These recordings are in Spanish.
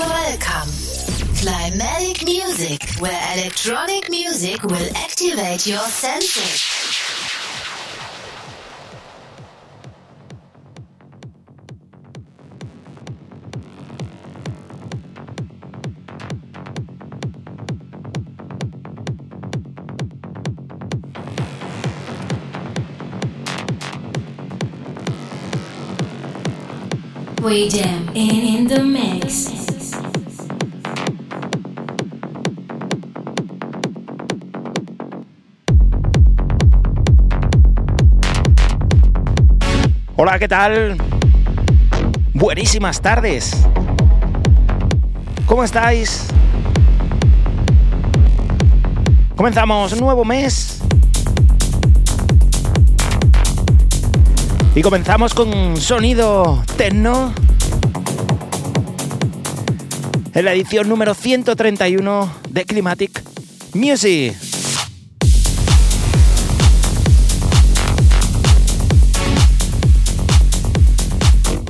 Welcome. Climatic Music, where electronic music will activate your senses. We jam in, in the mix. ¿Qué tal? Buenísimas tardes. ¿Cómo estáis? Comenzamos un nuevo mes. Y comenzamos con sonido techno. En la edición número 131 de Climatic Music.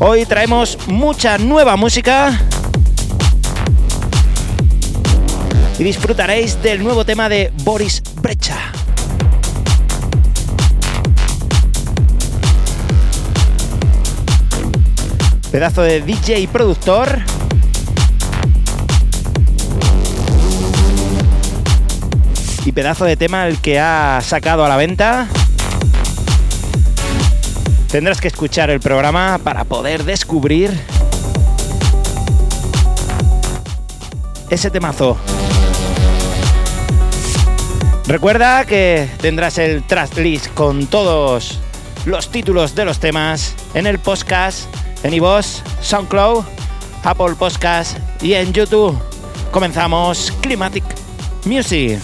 Hoy traemos mucha nueva música. Y disfrutaréis del nuevo tema de Boris Brecha. Pedazo de DJ y productor. Y pedazo de tema el que ha sacado a la venta. Tendrás que escuchar el programa para poder descubrir ese temazo. Recuerda que tendrás el track list con todos los títulos de los temas en el podcast, en iVoox, SoundCloud, Apple Podcast y en YouTube. Comenzamos Climatic Music.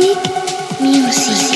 Music.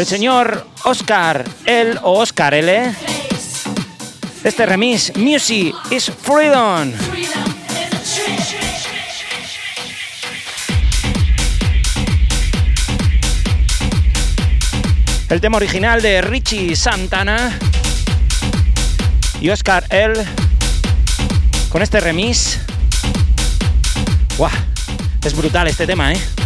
El señor Oscar L o Oscar L. Este remix, Music is Freedom. El tema original de Richie Santana y Oscar L. Con este remix. ¡Guau! Es brutal este tema, ¿eh?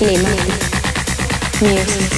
Lima. Music.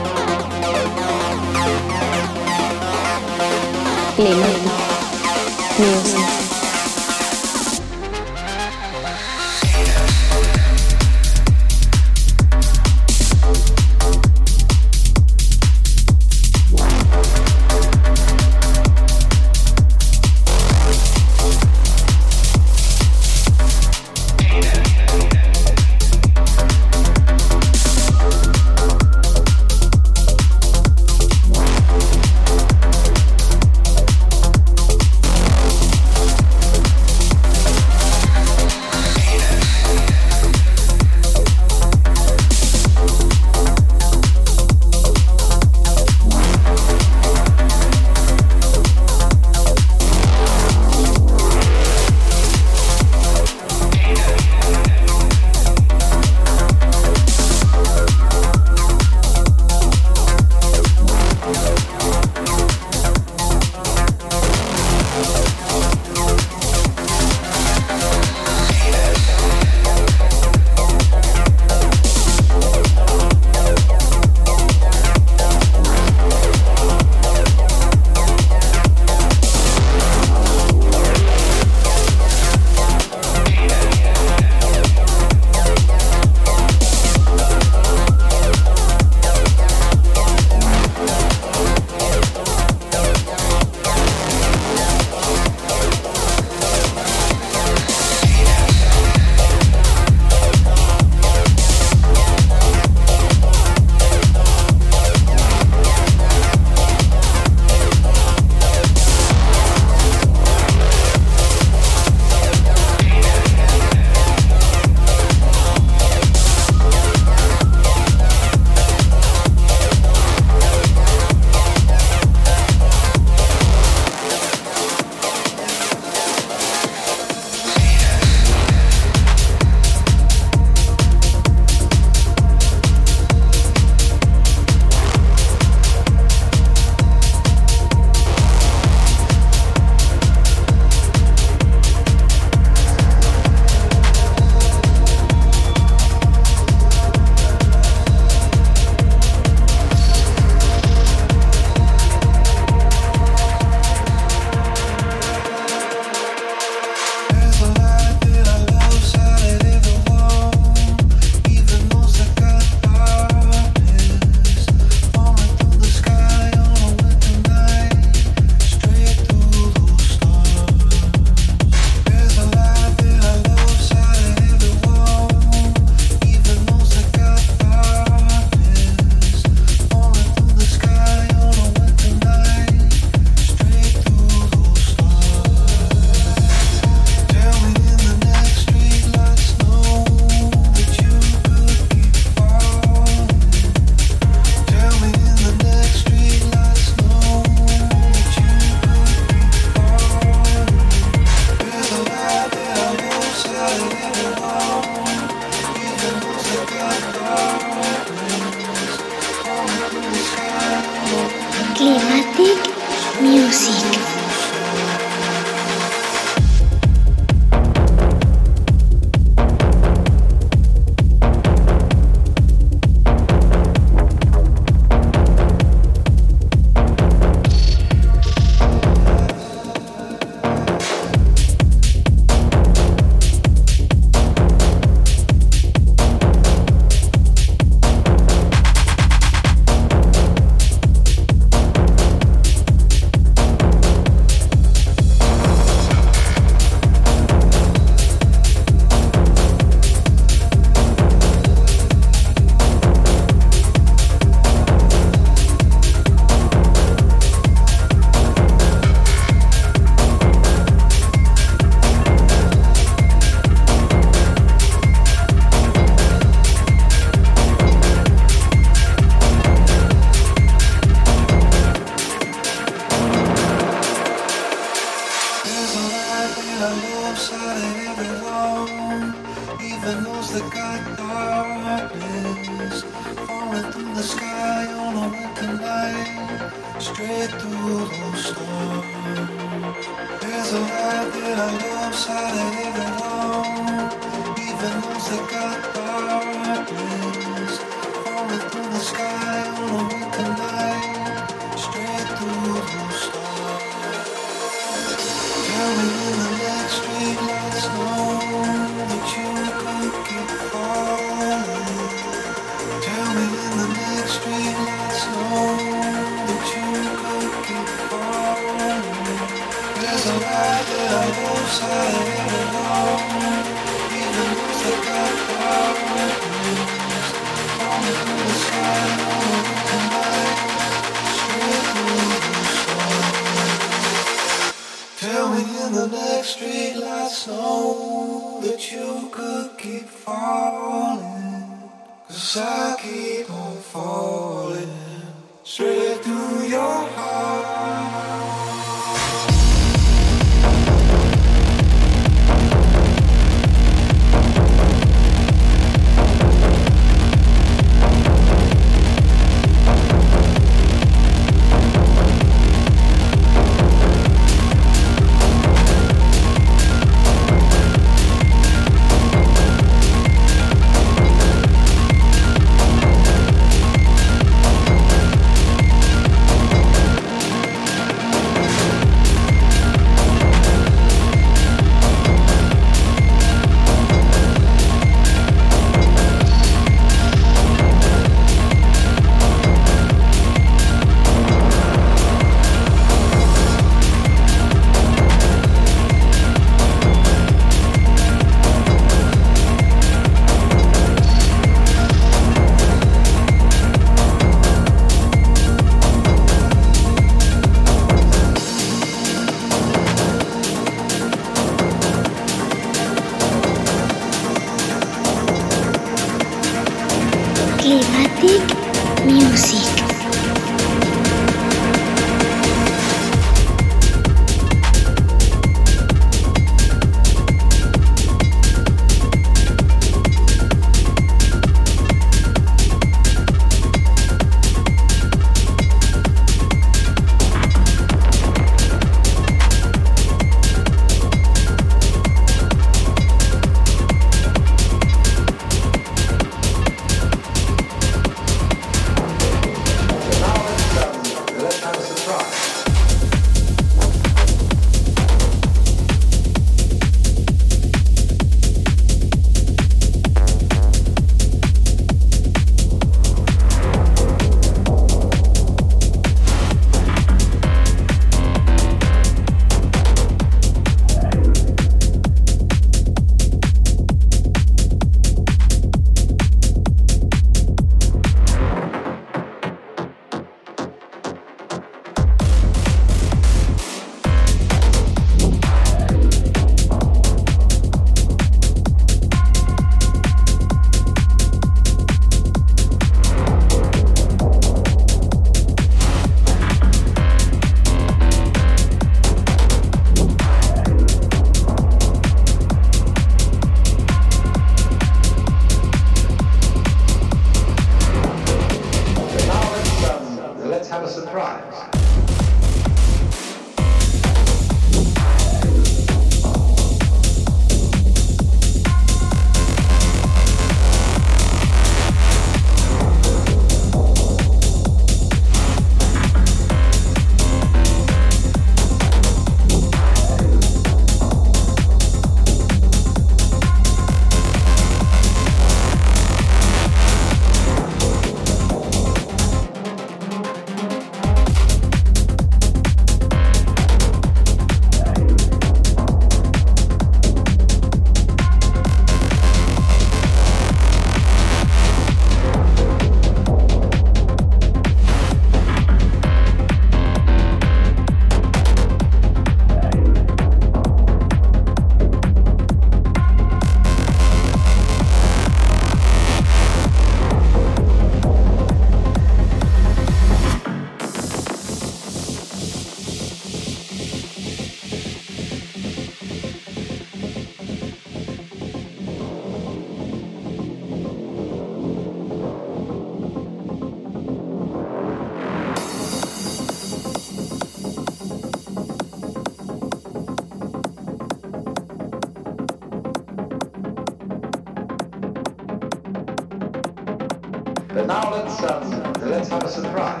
But now let's um, let's have a surprise.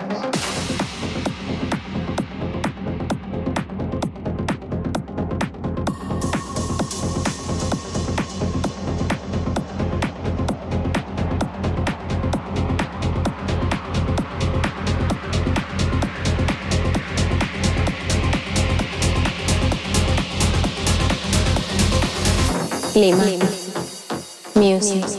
Lima. Lima. Music. Music.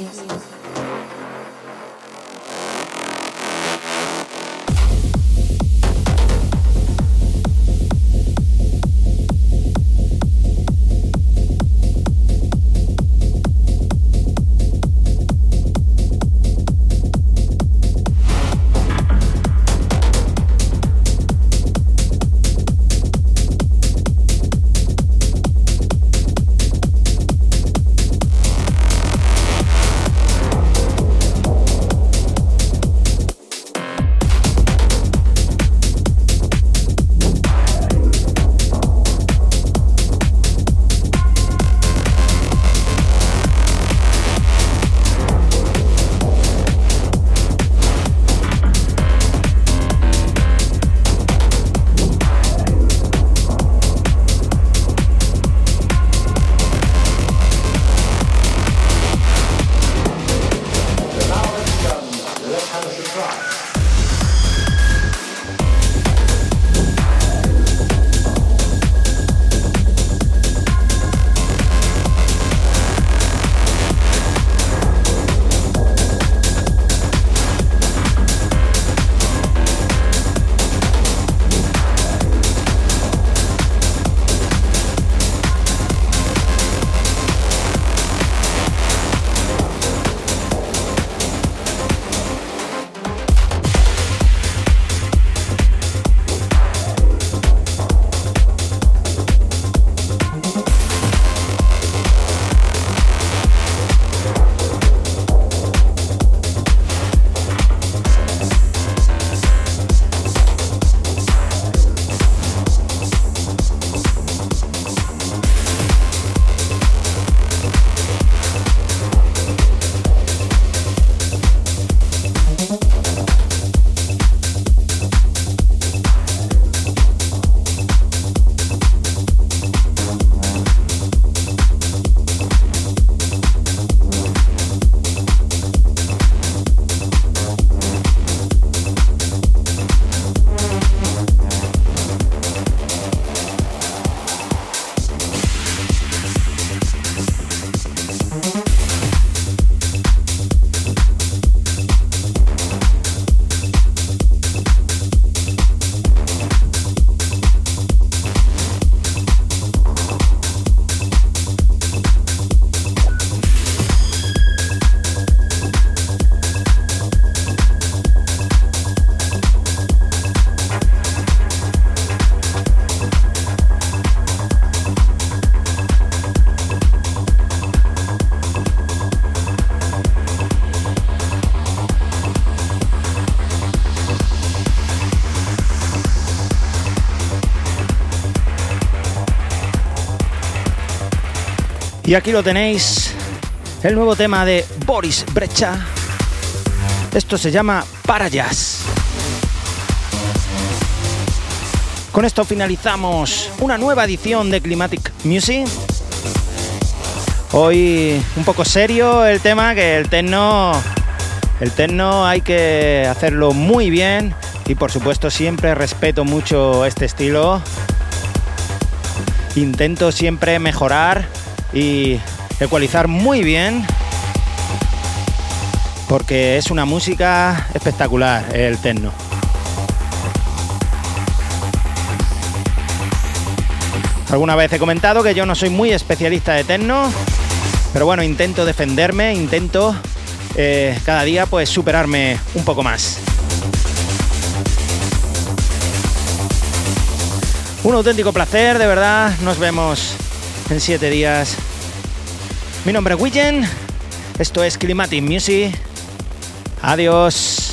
Y aquí lo tenéis, el nuevo tema de Boris Brecha. Esto se llama Para Jazz. Con esto finalizamos una nueva edición de Climatic Music. Hoy un poco serio el tema, que el techno, el techno hay que hacerlo muy bien y por supuesto siempre respeto mucho este estilo. Intento siempre mejorar y ecualizar muy bien porque es una música espectacular el techno. Alguna vez he comentado que yo no soy muy especialista de techno, pero bueno, intento defenderme, intento eh, cada día pues superarme un poco más. Un auténtico placer, de verdad. Nos vemos en siete días. Mi nombre es Willen. Esto es Climatic Music. Adiós.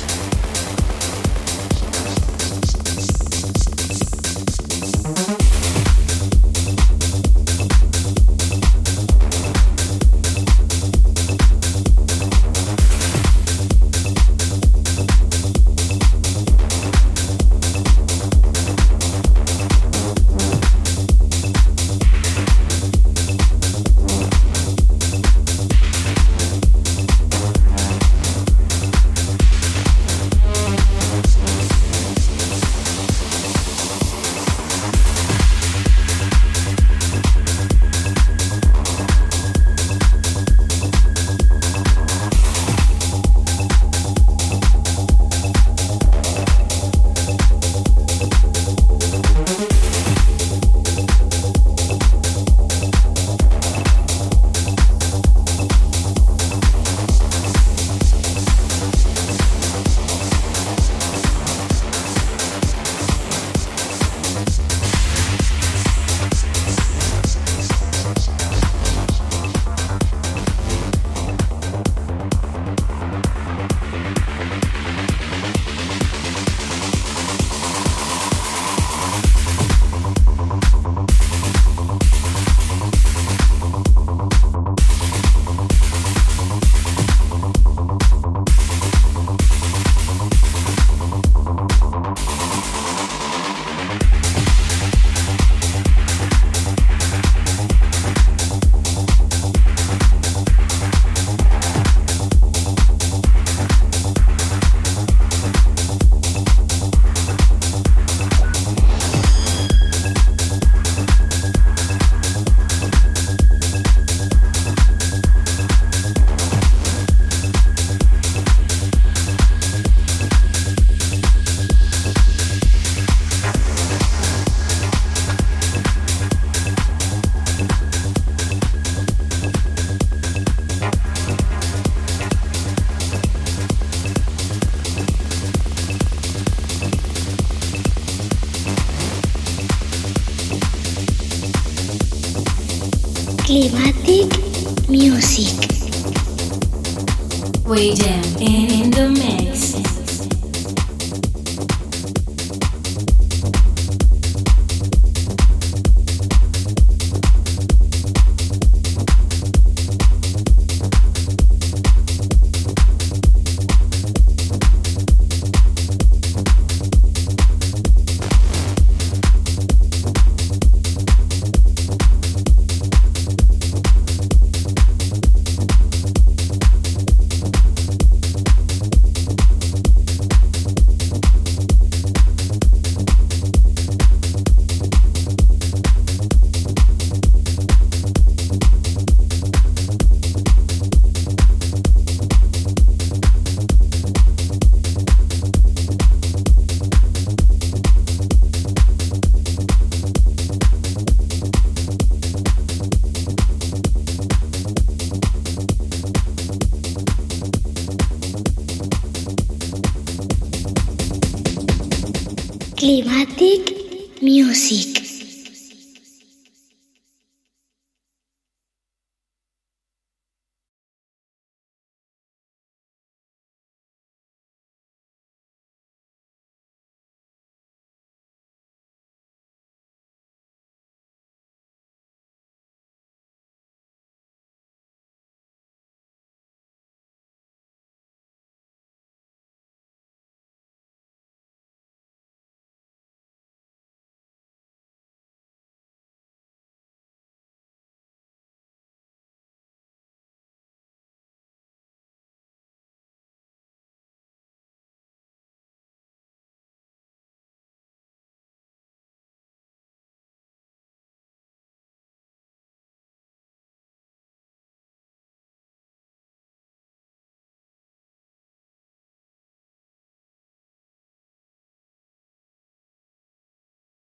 Climatic